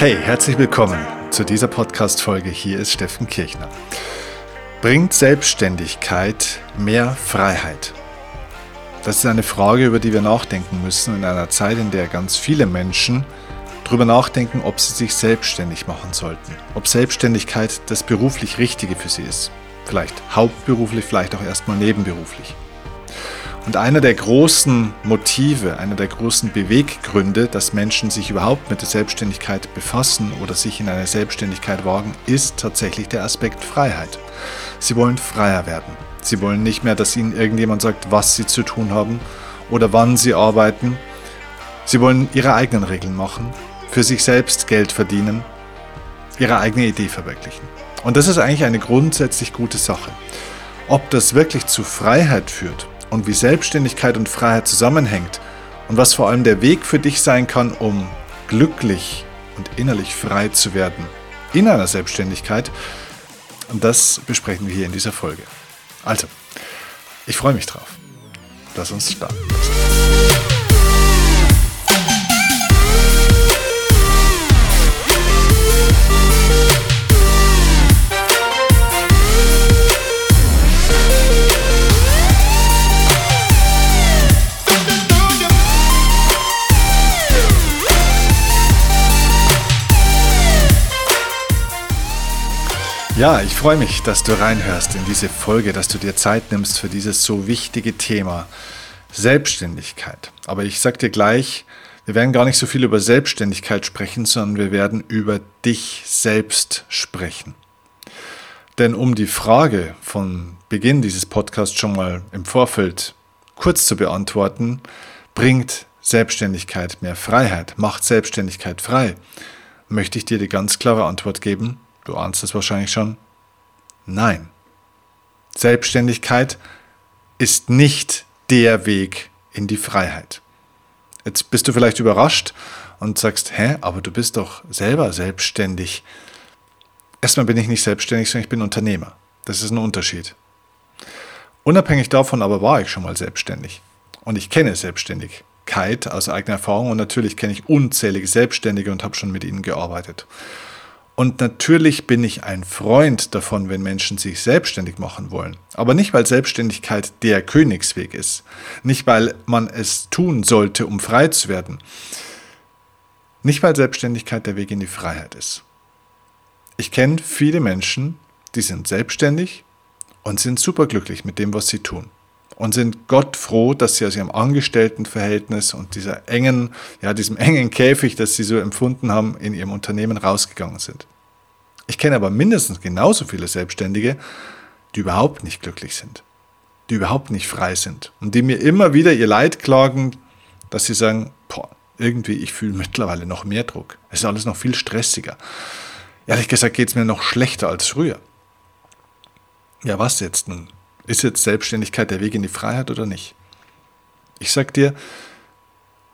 Hey, herzlich willkommen zu dieser Podcast-Folge. Hier ist Steffen Kirchner. Bringt Selbstständigkeit mehr Freiheit? Das ist eine Frage, über die wir nachdenken müssen in einer Zeit, in der ganz viele Menschen darüber nachdenken, ob sie sich selbstständig machen sollten. Ob Selbstständigkeit das beruflich Richtige für sie ist. Vielleicht hauptberuflich, vielleicht auch erstmal nebenberuflich. Und einer der großen Motive, einer der großen Beweggründe, dass Menschen sich überhaupt mit der Selbstständigkeit befassen oder sich in eine Selbstständigkeit wagen, ist tatsächlich der Aspekt Freiheit. Sie wollen freier werden. Sie wollen nicht mehr, dass ihnen irgendjemand sagt, was sie zu tun haben oder wann sie arbeiten. Sie wollen ihre eigenen Regeln machen, für sich selbst Geld verdienen, ihre eigene Idee verwirklichen. Und das ist eigentlich eine grundsätzlich gute Sache. Ob das wirklich zu Freiheit führt und wie Selbstständigkeit und Freiheit zusammenhängt und was vor allem der Weg für dich sein kann, um glücklich und innerlich frei zu werden in einer Selbstständigkeit, das besprechen wir hier in dieser Folge. Also, ich freue mich drauf. Lass uns starten. Ja, ich freue mich, dass du reinhörst in diese Folge, dass du dir Zeit nimmst für dieses so wichtige Thema Selbstständigkeit. Aber ich sag dir gleich, wir werden gar nicht so viel über Selbstständigkeit sprechen, sondern wir werden über dich selbst sprechen. Denn um die Frage von Beginn dieses Podcasts schon mal im Vorfeld kurz zu beantworten, bringt Selbstständigkeit mehr Freiheit, macht Selbstständigkeit frei, möchte ich dir die ganz klare Antwort geben, Du ahnst es wahrscheinlich schon. Nein. Selbstständigkeit ist nicht der Weg in die Freiheit. Jetzt bist du vielleicht überrascht und sagst, hä, aber du bist doch selber selbstständig. Erstmal bin ich nicht selbstständig, sondern ich bin Unternehmer. Das ist ein Unterschied. Unabhängig davon aber war ich schon mal selbstständig. Und ich kenne Selbstständigkeit aus eigener Erfahrung und natürlich kenne ich unzählige Selbstständige und habe schon mit ihnen gearbeitet. Und natürlich bin ich ein Freund davon, wenn Menschen sich selbstständig machen wollen. Aber nicht, weil Selbstständigkeit der Königsweg ist. Nicht, weil man es tun sollte, um frei zu werden. Nicht, weil Selbstständigkeit der Weg in die Freiheit ist. Ich kenne viele Menschen, die sind selbstständig und sind superglücklich mit dem, was sie tun. Und sind Gott froh, dass sie aus ihrem Angestelltenverhältnis und dieser engen, ja, diesem engen Käfig, das sie so empfunden haben, in ihrem Unternehmen rausgegangen sind. Ich kenne aber mindestens genauso viele Selbstständige, die überhaupt nicht glücklich sind, die überhaupt nicht frei sind und die mir immer wieder ihr Leid klagen, dass sie sagen, boah, irgendwie, ich fühle mittlerweile noch mehr Druck. Es ist alles noch viel stressiger. Ehrlich gesagt geht es mir noch schlechter als früher. Ja, was jetzt nun? Ist jetzt Selbstständigkeit der Weg in die Freiheit oder nicht? Ich sag dir,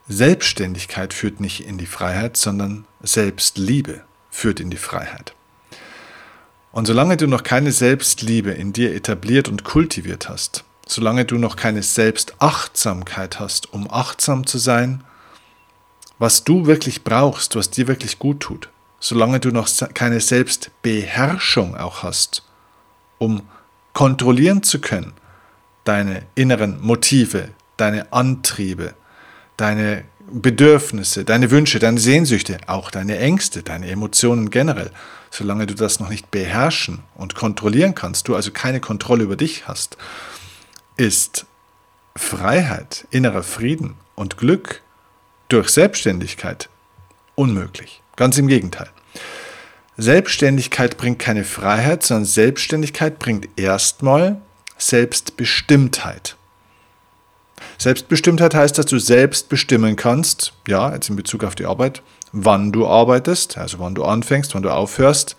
Selbstständigkeit führt nicht in die Freiheit, sondern Selbstliebe führt in die Freiheit. Und solange du noch keine Selbstliebe in dir etabliert und kultiviert hast, solange du noch keine Selbstachtsamkeit hast, um achtsam zu sein, was du wirklich brauchst, was dir wirklich gut tut, solange du noch keine Selbstbeherrschung auch hast, um kontrollieren zu können, deine inneren Motive, deine Antriebe, deine Bedürfnisse, deine Wünsche, deine Sehnsüchte, auch deine Ängste, deine Emotionen generell, solange du das noch nicht beherrschen und kontrollieren kannst, du also keine Kontrolle über dich hast, ist Freiheit, innerer Frieden und Glück durch Selbstständigkeit unmöglich. Ganz im Gegenteil. Selbstständigkeit bringt keine Freiheit, sondern Selbstständigkeit bringt erstmal Selbstbestimmtheit. Selbstbestimmtheit heißt, dass du selbst bestimmen kannst, ja, jetzt in Bezug auf die Arbeit, wann du arbeitest, also wann du anfängst, wann du aufhörst,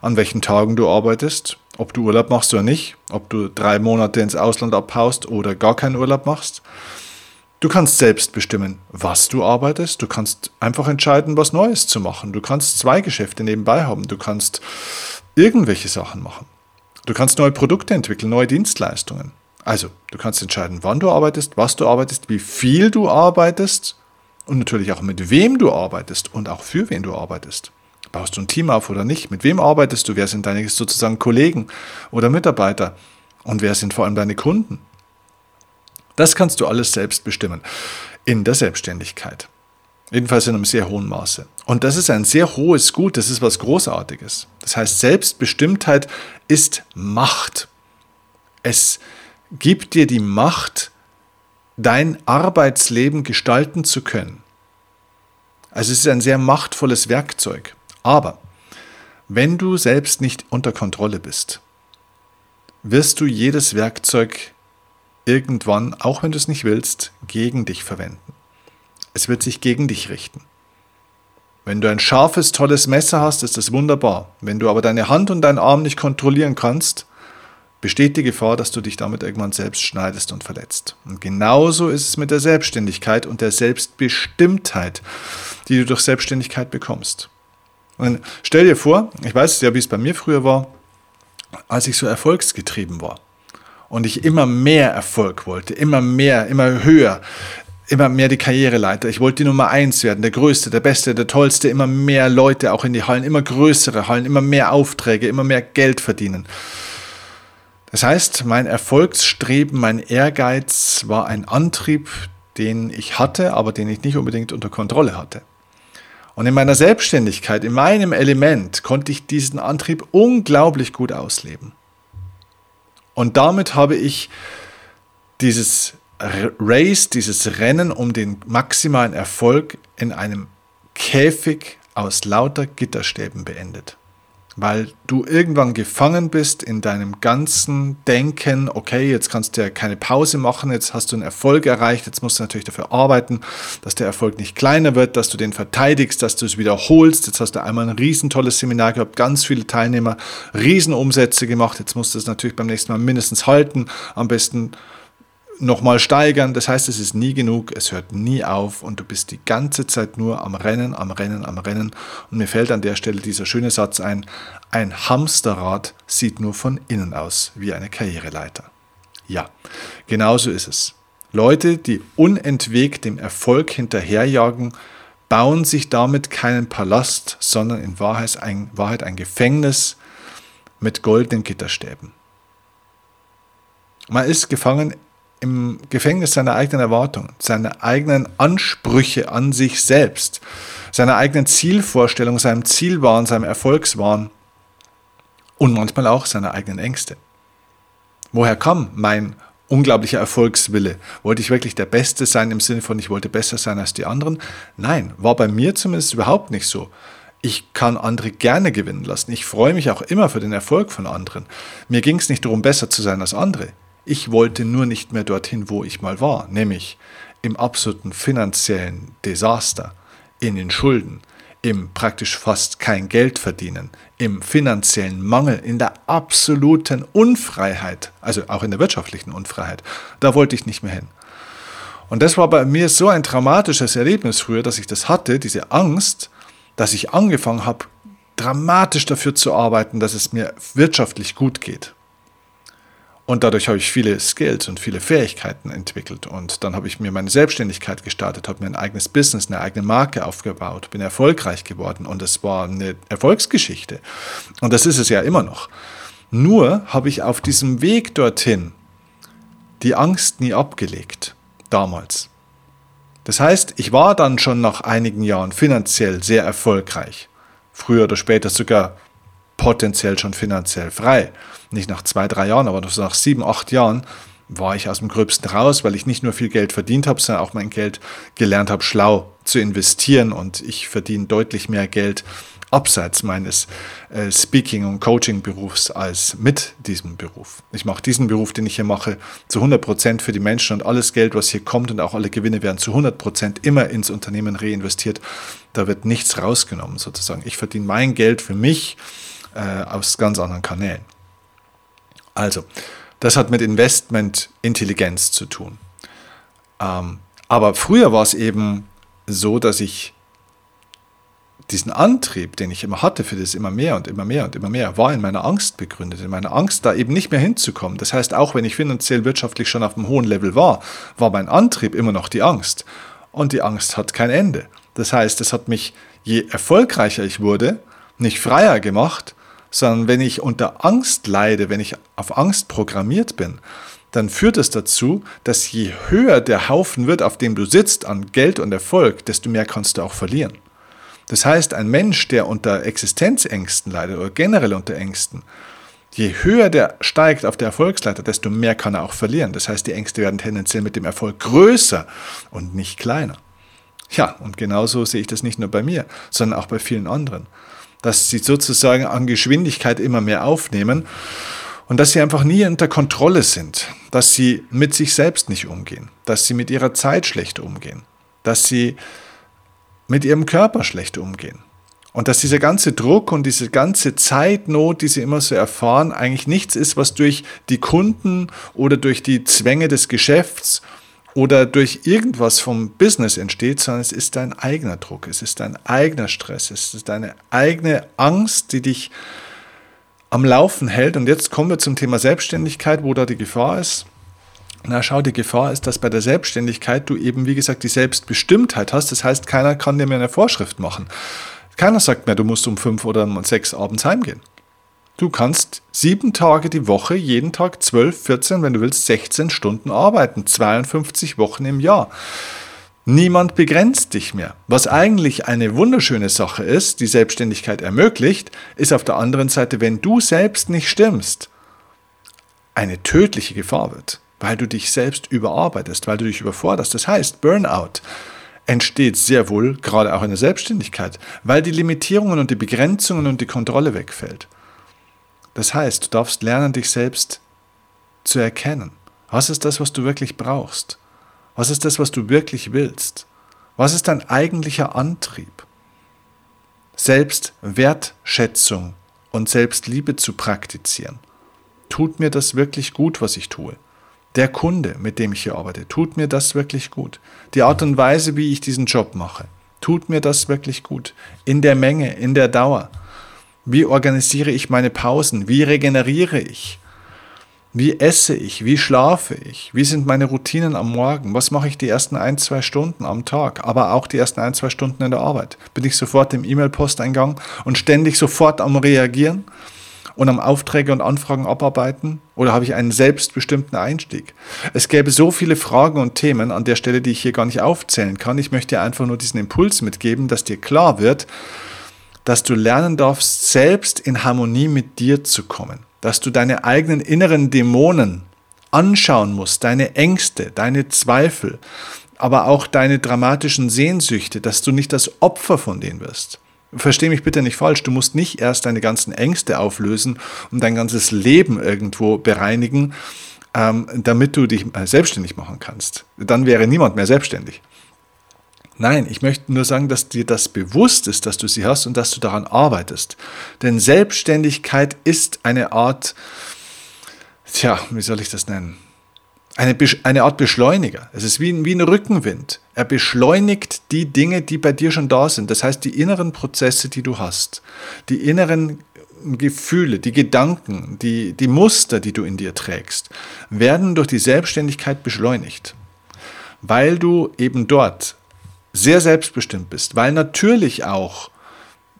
an welchen Tagen du arbeitest, ob du Urlaub machst oder nicht, ob du drei Monate ins Ausland abhaust oder gar keinen Urlaub machst. Du kannst selbst bestimmen, was du arbeitest. Du kannst einfach entscheiden, was Neues zu machen. Du kannst zwei Geschäfte nebenbei haben. Du kannst irgendwelche Sachen machen. Du kannst neue Produkte entwickeln, neue Dienstleistungen. Also, du kannst entscheiden, wann du arbeitest, was du arbeitest, wie viel du arbeitest Und natürlich auch mit wem du arbeitest und auch für wen du arbeitest. Baust du ein Team auf oder nicht? Mit wem arbeitest du? Wer sind deine sozusagen Kollegen oder Mitarbeiter? Und wer sind vor allem deine Kunden? Das kannst du alles selbst bestimmen in der Selbstständigkeit. Jedenfalls in einem sehr hohen Maße. Und das ist ein sehr hohes Gut, das ist was Großartiges. Das heißt, Selbstbestimmtheit ist Macht. Es gibt dir die Macht, dein Arbeitsleben gestalten zu können. Also es ist ein sehr machtvolles Werkzeug. Aber wenn du selbst nicht unter Kontrolle bist, wirst du jedes Werkzeug irgendwann, auch wenn du es nicht willst, gegen dich verwenden. Es wird sich gegen dich richten. Wenn du ein scharfes, tolles Messer hast, ist das wunderbar. Wenn du aber deine Hand und deinen Arm nicht kontrollieren kannst, besteht die Gefahr, dass du dich damit irgendwann selbst schneidest und verletzt. Und genauso ist es mit der Selbstständigkeit und der Selbstbestimmtheit, die du durch Selbstständigkeit bekommst. Und stell dir vor, ich weiß ja, wie es bei mir früher war, als ich so erfolgsgetrieben war und ich immer mehr Erfolg wollte, immer mehr, immer höher, immer mehr die Karriereleiter. Ich wollte die Nummer eins werden, der Größte, der Beste, der Tollste, immer mehr Leute auch in die Hallen, immer größere Hallen, immer mehr Aufträge, immer mehr Geld verdienen. Das heißt, mein Erfolgsstreben, mein Ehrgeiz war ein Antrieb, den ich hatte, aber den ich nicht unbedingt unter Kontrolle hatte. Und in meiner Selbstständigkeit, in meinem Element, konnte ich diesen Antrieb unglaublich gut ausleben. Und damit habe ich dieses Race, dieses Rennen um den maximalen Erfolg in einem Käfig aus lauter Gitterstäben beendet weil du irgendwann gefangen bist in deinem ganzen Denken, okay, jetzt kannst du ja keine Pause machen, jetzt hast du einen Erfolg erreicht, jetzt musst du natürlich dafür arbeiten, dass der Erfolg nicht kleiner wird, dass du den verteidigst, dass du es wiederholst. Jetzt hast du einmal ein riesentolles Seminar gehabt, ganz viele Teilnehmer, Riesenumsätze gemacht, jetzt musst du es natürlich beim nächsten Mal mindestens halten, am besten nochmal steigern. Das heißt, es ist nie genug, es hört nie auf und du bist die ganze Zeit nur am Rennen, am Rennen, am Rennen. Und mir fällt an der Stelle dieser schöne Satz ein, ein Hamsterrad sieht nur von innen aus wie eine Karriereleiter. Ja, genauso ist es. Leute, die unentwegt dem Erfolg hinterherjagen, bauen sich damit keinen Palast, sondern in Wahrheit ein, Wahrheit ein Gefängnis mit goldenen Gitterstäben. Man ist gefangen im Gefängnis seiner eigenen Erwartungen, seine eigenen Ansprüche an sich selbst, seiner eigenen Zielvorstellung, seinem Zielwahn, seinem Erfolgswahn und manchmal auch seiner eigenen Ängste. Woher kam mein unglaublicher Erfolgswille? Wollte ich wirklich der Beste sein im Sinne von, ich wollte besser sein als die anderen? Nein, war bei mir zumindest überhaupt nicht so. Ich kann andere gerne gewinnen lassen. Ich freue mich auch immer für den Erfolg von anderen. Mir ging es nicht darum, besser zu sein als andere. Ich wollte nur nicht mehr dorthin, wo ich mal war, nämlich im absoluten finanziellen Desaster, in den Schulden, im praktisch fast kein Geld verdienen, im finanziellen Mangel, in der absoluten Unfreiheit, also auch in der wirtschaftlichen Unfreiheit. Da wollte ich nicht mehr hin. Und das war bei mir so ein dramatisches Erlebnis früher, dass ich das hatte, diese Angst, dass ich angefangen habe, dramatisch dafür zu arbeiten, dass es mir wirtschaftlich gut geht. Und dadurch habe ich viele Skills und viele Fähigkeiten entwickelt. Und dann habe ich mir meine Selbstständigkeit gestartet, habe mir ein eigenes Business, eine eigene Marke aufgebaut, bin erfolgreich geworden und es war eine Erfolgsgeschichte. Und das ist es ja immer noch. Nur habe ich auf diesem Weg dorthin die Angst nie abgelegt, damals. Das heißt, ich war dann schon nach einigen Jahren finanziell sehr erfolgreich. Früher oder später sogar potenziell schon finanziell frei. Nicht nach zwei, drei Jahren, aber nach sieben, acht Jahren war ich aus dem Gröbsten raus, weil ich nicht nur viel Geld verdient habe, sondern auch mein Geld gelernt habe, schlau zu investieren und ich verdiene deutlich mehr Geld abseits meines äh, Speaking- und Coaching-Berufs als mit diesem Beruf. Ich mache diesen Beruf, den ich hier mache, zu 100 Prozent für die Menschen und alles Geld, was hier kommt und auch alle Gewinne werden zu 100 Prozent immer ins Unternehmen reinvestiert. Da wird nichts rausgenommen sozusagen. Ich verdiene mein Geld für mich äh, aus ganz anderen Kanälen. Also, das hat mit Investmentintelligenz zu tun. Ähm, aber früher war es eben so, dass ich diesen Antrieb, den ich immer hatte für das immer mehr und immer mehr und immer mehr, war in meiner Angst begründet, in meiner Angst, da eben nicht mehr hinzukommen. Das heißt, auch wenn ich finanziell wirtschaftlich schon auf einem hohen Level war, war mein Antrieb immer noch die Angst. und die Angst hat kein Ende. Das heißt, es hat mich, je erfolgreicher ich wurde, nicht freier gemacht, sondern wenn ich unter Angst leide, wenn ich auf Angst programmiert bin, dann führt es dazu, dass je höher der Haufen wird, auf dem du sitzt an Geld und Erfolg, desto mehr kannst du auch verlieren. Das heißt, ein Mensch, der unter Existenzängsten leidet oder generell unter Ängsten, je höher der steigt auf der Erfolgsleiter, desto mehr kann er auch verlieren. Das heißt, die Ängste werden tendenziell mit dem Erfolg größer und nicht kleiner. Ja, und genauso sehe ich das nicht nur bei mir, sondern auch bei vielen anderen. Dass sie sozusagen an Geschwindigkeit immer mehr aufnehmen und dass sie einfach nie unter Kontrolle sind, dass sie mit sich selbst nicht umgehen, dass sie mit ihrer Zeit schlecht umgehen, dass sie mit ihrem Körper schlecht umgehen. Und dass dieser ganze Druck und diese ganze Zeitnot, die sie immer so erfahren, eigentlich nichts ist, was durch die Kunden oder durch die Zwänge des Geschäfts oder durch irgendwas vom Business entsteht, sondern es ist dein eigener Druck, es ist dein eigener Stress, es ist deine eigene Angst, die dich am Laufen hält. Und jetzt kommen wir zum Thema Selbstständigkeit, wo da die Gefahr ist. Na, schau, die Gefahr ist, dass bei der Selbstständigkeit du eben, wie gesagt, die Selbstbestimmtheit hast. Das heißt, keiner kann dir mehr eine Vorschrift machen. Keiner sagt mehr, du musst um fünf oder um sechs abends heimgehen. Du kannst sieben Tage die Woche, jeden Tag zwölf, 14, wenn du willst, 16 Stunden arbeiten, 52 Wochen im Jahr. Niemand begrenzt dich mehr. Was eigentlich eine wunderschöne Sache ist, die Selbstständigkeit ermöglicht, ist auf der anderen Seite, wenn du selbst nicht stimmst, eine tödliche Gefahr wird, weil du dich selbst überarbeitest, weil du dich überforderst. Das heißt, Burnout entsteht sehr wohl gerade auch in der Selbstständigkeit, weil die Limitierungen und die Begrenzungen und die Kontrolle wegfällt. Das heißt, du darfst lernen, dich selbst zu erkennen. Was ist das, was du wirklich brauchst? Was ist das, was du wirklich willst? Was ist dein eigentlicher Antrieb? Selbstwertschätzung und Selbstliebe zu praktizieren. Tut mir das wirklich gut, was ich tue? Der Kunde, mit dem ich hier arbeite, tut mir das wirklich gut? Die Art und Weise, wie ich diesen Job mache, tut mir das wirklich gut? In der Menge, in der Dauer? Wie organisiere ich meine Pausen? Wie regeneriere ich? Wie esse ich? Wie schlafe ich? Wie sind meine Routinen am Morgen? Was mache ich die ersten ein, zwei Stunden am Tag? Aber auch die ersten ein, zwei Stunden in der Arbeit? Bin ich sofort im E-Mail-Posteingang und ständig sofort am Reagieren? und am Aufträge und Anfragen abarbeiten? Oder habe ich einen selbstbestimmten Einstieg? Es gäbe so viele Fragen und Themen an der Stelle, die ich hier gar nicht aufzählen kann. Ich möchte dir einfach nur diesen Impuls mitgeben, dass dir klar wird, dass du lernen darfst, selbst in Harmonie mit dir zu kommen, dass du deine eigenen inneren Dämonen anschauen musst, deine Ängste, deine Zweifel, aber auch deine dramatischen Sehnsüchte, dass du nicht das Opfer von denen wirst. Versteh mich bitte nicht falsch, du musst nicht erst deine ganzen Ängste auflösen und dein ganzes Leben irgendwo bereinigen, ähm, damit du dich äh, selbstständig machen kannst. Dann wäre niemand mehr selbstständig. Nein, ich möchte nur sagen, dass dir das bewusst ist, dass du sie hast und dass du daran arbeitest. Denn Selbstständigkeit ist eine Art, tja, wie soll ich das nennen? Eine, eine Art Beschleuniger. Es ist wie ein, wie ein Rückenwind. Er beschleunigt die Dinge, die bei dir schon da sind. Das heißt, die inneren Prozesse, die du hast, die inneren Gefühle, die Gedanken, die, die Muster, die du in dir trägst, werden durch die Selbstständigkeit beschleunigt. Weil du eben dort sehr selbstbestimmt bist, weil natürlich auch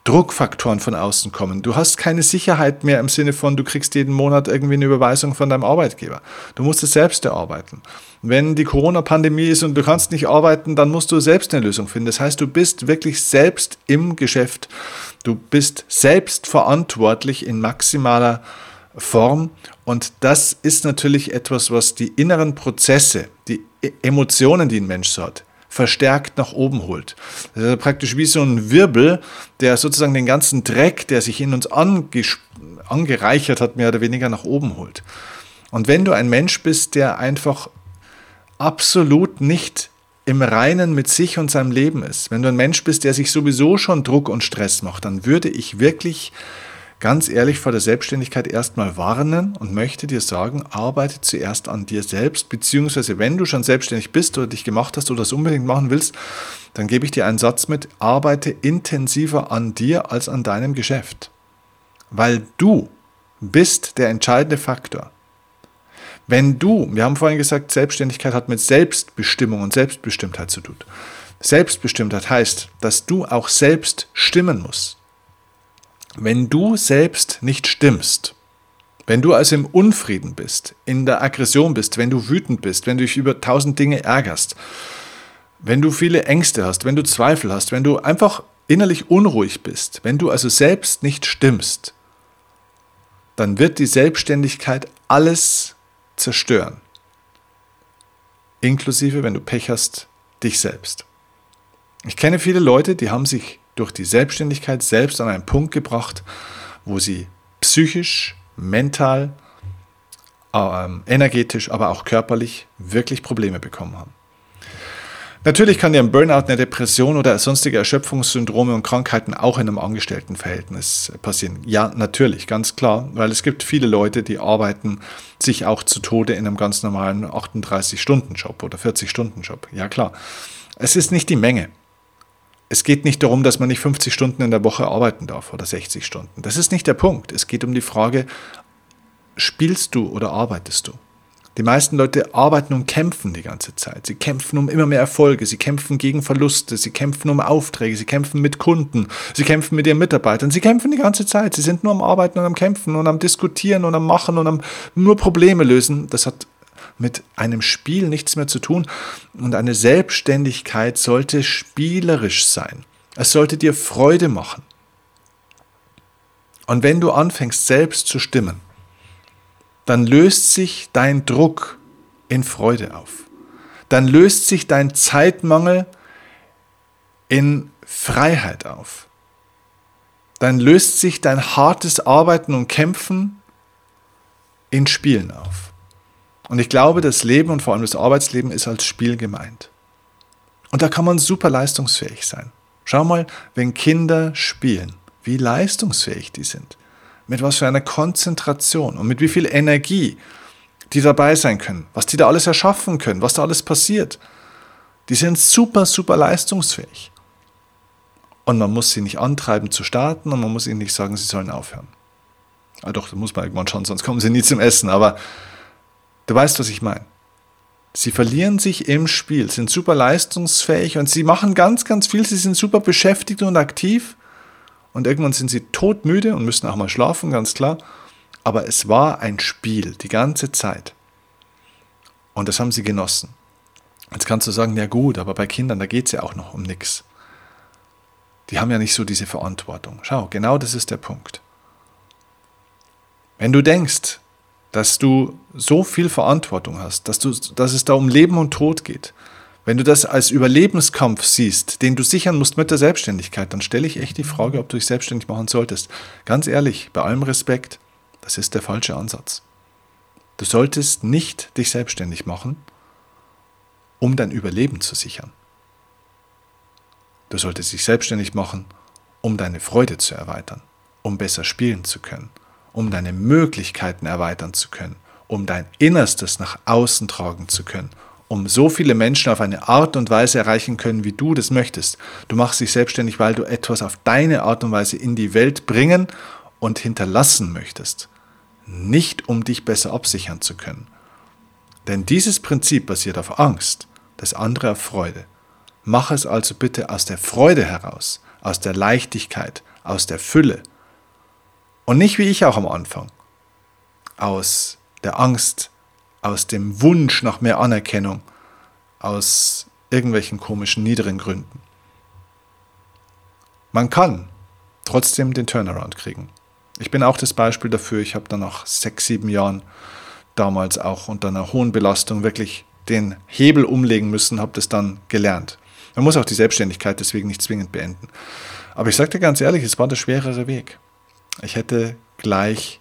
Druckfaktoren von außen kommen. Du hast keine Sicherheit mehr im Sinne von, du kriegst jeden Monat irgendwie eine Überweisung von deinem Arbeitgeber. Du musst es selbst erarbeiten. Wenn die Corona-Pandemie ist und du kannst nicht arbeiten, dann musst du selbst eine Lösung finden. Das heißt, du bist wirklich selbst im Geschäft. Du bist selbst verantwortlich in maximaler Form. Und das ist natürlich etwas, was die inneren Prozesse, die e-, Emotionen, die ein Mensch so hat, verstärkt nach oben holt. Das ist praktisch wie so ein Wirbel, der sozusagen den ganzen Dreck, der sich in uns angereichert hat, mehr oder weniger nach oben holt. Und wenn du ein Mensch bist, der einfach absolut nicht im Reinen mit sich und seinem Leben ist, wenn du ein Mensch bist, der sich sowieso schon Druck und Stress macht, dann würde ich wirklich ganz ehrlich vor der Selbstständigkeit erstmal warnen und möchte dir sagen, arbeite zuerst an dir selbst, beziehungsweise wenn du schon selbstständig bist oder dich gemacht hast oder das unbedingt machen willst, dann gebe ich dir einen Satz mit, arbeite intensiver an dir als an deinem Geschäft. Weil du bist der entscheidende Faktor. Wenn du, wir haben vorhin gesagt, Selbstständigkeit hat mit Selbstbestimmung und Selbstbestimmtheit zu tun. Selbstbestimmtheit heißt, dass du auch selbst stimmen musst. Wenn du selbst nicht stimmst, wenn du also im Unfrieden bist, in der Aggression bist, wenn du wütend bist, wenn du dich über tausend Dinge ärgerst, wenn du viele Ängste hast, wenn du Zweifel hast, wenn du einfach innerlich unruhig bist, wenn du also selbst nicht stimmst, dann wird die Selbstständigkeit alles zerstören. Inklusive, wenn du Pech hast, dich selbst. Ich kenne viele Leute, die haben sich durch die Selbstständigkeit selbst an einen Punkt gebracht, wo sie psychisch, mental, äh, energetisch, aber auch körperlich wirklich Probleme bekommen haben. Natürlich kann dir ein Burnout, eine Depression oder sonstige Erschöpfungssyndrome und Krankheiten auch in einem Angestelltenverhältnis passieren. Ja, natürlich, ganz klar, weil es gibt viele Leute, die arbeiten sich auch zu Tode in einem ganz normalen 38-Stunden-Job oder 40-Stunden-Job. Ja, klar. Es ist nicht die Menge. Es geht nicht darum, dass man nicht 50 Stunden in der Woche arbeiten darf oder 60 Stunden. Das ist nicht der Punkt. Es geht um die Frage, spielst du oder arbeitest du? Die meisten Leute arbeiten und kämpfen die ganze Zeit. Sie kämpfen um immer mehr Erfolge, sie kämpfen gegen Verluste, sie kämpfen um Aufträge, sie kämpfen mit Kunden, sie kämpfen mit ihren Mitarbeitern, sie kämpfen die ganze Zeit. Sie sind nur am Arbeiten und am Kämpfen und am Diskutieren und am Machen und am nur Probleme lösen. Das hat mit einem Spiel nichts mehr zu tun. Und eine Selbstständigkeit sollte spielerisch sein. Es sollte dir Freude machen. Und wenn du anfängst, selbst zu stimmen, dann löst sich dein Druck in Freude auf. Dann löst sich dein Zeitmangel in Freiheit auf. Dann löst sich dein hartes Arbeiten und Kämpfen in Spielen auf. Und ich glaube, das Leben und vor allem das Arbeitsleben ist als Spiel gemeint. Und da kann man super leistungsfähig sein. Schau mal, wenn Kinder spielen, wie leistungsfähig die sind mit was für einer Konzentration und mit wie viel Energie die dabei sein können, was die da alles erschaffen können, was da alles passiert. Die sind super, super leistungsfähig. Und man muss sie nicht antreiben zu starten und man muss ihnen nicht sagen, sie sollen aufhören. Ah, doch, das muss man irgendwann schon, sonst kommen sie nie zum Essen. Aber du weißt, was ich meine. Sie verlieren sich im Spiel, sind super leistungsfähig und sie machen ganz, ganz viel. Sie sind super beschäftigt und aktiv und irgendwann sind sie todmüde und müssen auch mal schlafen, ganz klar. Aber es war ein Spiel die ganze Zeit. Und das haben sie genossen. Jetzt kannst du sagen, ja gut, aber bei Kindern, da geht es ja auch noch um nichts. Die haben ja nicht so diese Verantwortung. Schau, genau das ist der Punkt. Wenn du denkst, dass du so viel Verantwortung hast, dass, du, dass es da um Leben und Tod geht, wenn du das als Überlebenskampf siehst, den du sichern musst mit der Selbstständigkeit, dann stelle ich echt die Frage, ob du dich selbstständig machen solltest. Ganz ehrlich, bei allem Respekt, das ist der falsche Ansatz. Du solltest nicht dich selbstständig machen, um dein Überleben zu sichern. Du solltest dich selbstständig machen, um deine Freude zu erweitern, um besser spielen zu können, um deine Möglichkeiten erweitern zu können, um dein Innerstes nach außen tragen zu können, um so viele Menschen auf eine Art und Weise erreichen können, wie du das möchtest. Du machst dich selbstständig, weil du etwas auf deine Art und Weise in die Welt bringen und hinterlassen möchtest. Nicht um dich besser absichern zu können. Denn dieses Prinzip basiert auf Angst, das andere auf Freude. Mach es also bitte aus der Freude heraus, aus der Leichtigkeit, aus der Fülle. Und nicht wie ich auch am Anfang, aus der Angst, aus dem Wunsch nach mehr Anerkennung, aus irgendwelchen komischen niederen Gründen. Man kann trotzdem den Turnaround kriegen. Ich bin auch das Beispiel dafür. Ich habe dann nach sechs, sieben Jahren damals auch unter einer hohen Belastung wirklich den Hebel umlegen müssen, habe das dann gelernt. Man muss auch die Selbstständigkeit deswegen nicht zwingend beenden. Aber ich sage dir ganz ehrlich, es war der schwerere Weg. Ich hätte gleich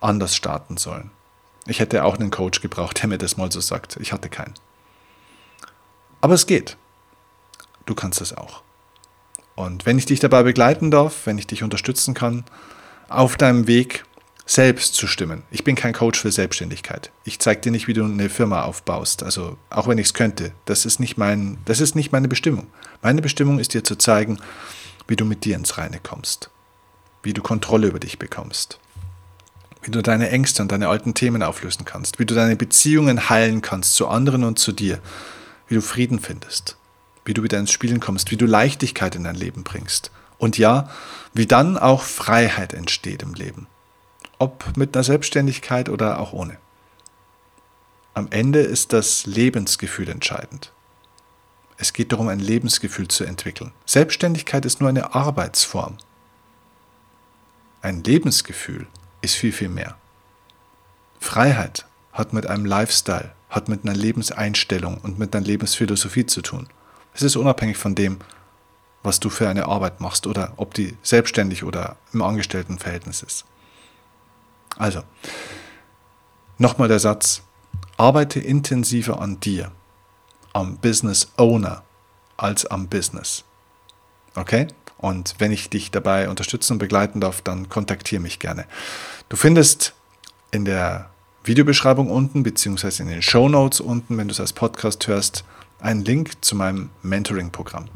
anders starten sollen. Ich hätte auch einen Coach gebraucht, der mir das mal so sagt. Ich hatte keinen. Aber es geht. Du kannst es auch. Und wenn ich dich dabei begleiten darf, wenn ich dich unterstützen kann, auf deinem Weg selbst zu stimmen. Ich bin kein Coach für Selbstständigkeit. Ich zeige dir nicht, wie du eine Firma aufbaust. Also auch wenn ich es könnte, das ist nicht mein, das ist nicht meine Bestimmung. Meine Bestimmung ist dir zu zeigen, wie du mit dir ins Reine kommst, wie du Kontrolle über dich bekommst, wie du deine Ängste und deine alten Themen auflösen kannst, wie du deine Beziehungen heilen kannst zu anderen und zu dir, wie du Frieden findest, wie du wieder ins Spielen kommst, wie du Leichtigkeit in dein Leben bringst. Und ja, wie dann auch Freiheit entsteht im Leben. Ob mit einer Selbstständigkeit oder auch ohne. Am Ende ist das Lebensgefühl entscheidend. Es geht darum, ein Lebensgefühl zu entwickeln. Selbstständigkeit ist nur eine Arbeitsform. Ein Lebensgefühl ist viel, viel mehr. Freiheit hat mit einem Lifestyle, hat mit einer Lebenseinstellung und mit einer Lebensphilosophie zu tun. Es ist unabhängig von dem, was du für eine Arbeit machst oder ob die selbstständig oder im Angestelltenverhältnis ist. Also, nochmal der Satz, arbeite intensiver an dir, am Business Owner als am Business. Okay? Und wenn ich dich dabei unterstützen und begleiten darf, dann kontaktiere mich gerne. Du findest in der Videobeschreibung unten, beziehungsweise in den Show Notes unten, wenn du es als Podcast hörst, einen Link zu meinem Mentoring-Programm.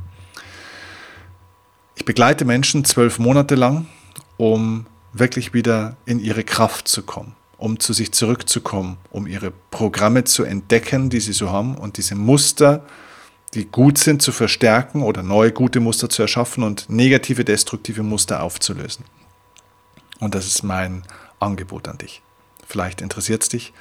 Ich begleite Menschen zwölf Monate lang, um wirklich wieder in ihre Kraft zu kommen, um zu sich zurückzukommen, um ihre Programme zu entdecken, die sie so haben und diese Muster, die gut sind, zu verstärken oder neue gute Muster zu erschaffen und negative, destruktive Muster aufzulösen. Und das ist mein Angebot an dich. Vielleicht interessiert es dich.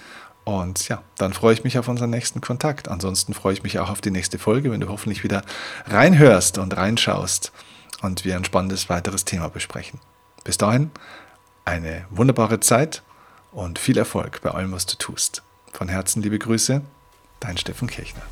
Und ja, dann freue ich mich auf unseren nächsten Kontakt. Ansonsten freue ich mich auch auf die nächste Folge, wenn du hoffentlich wieder reinhörst und reinschaust und wir ein spannendes weiteres Thema besprechen. Bis dahin, eine wunderbare Zeit und viel Erfolg bei allem, was du tust. Von Herzen liebe Grüße, dein Steffen Kirchner.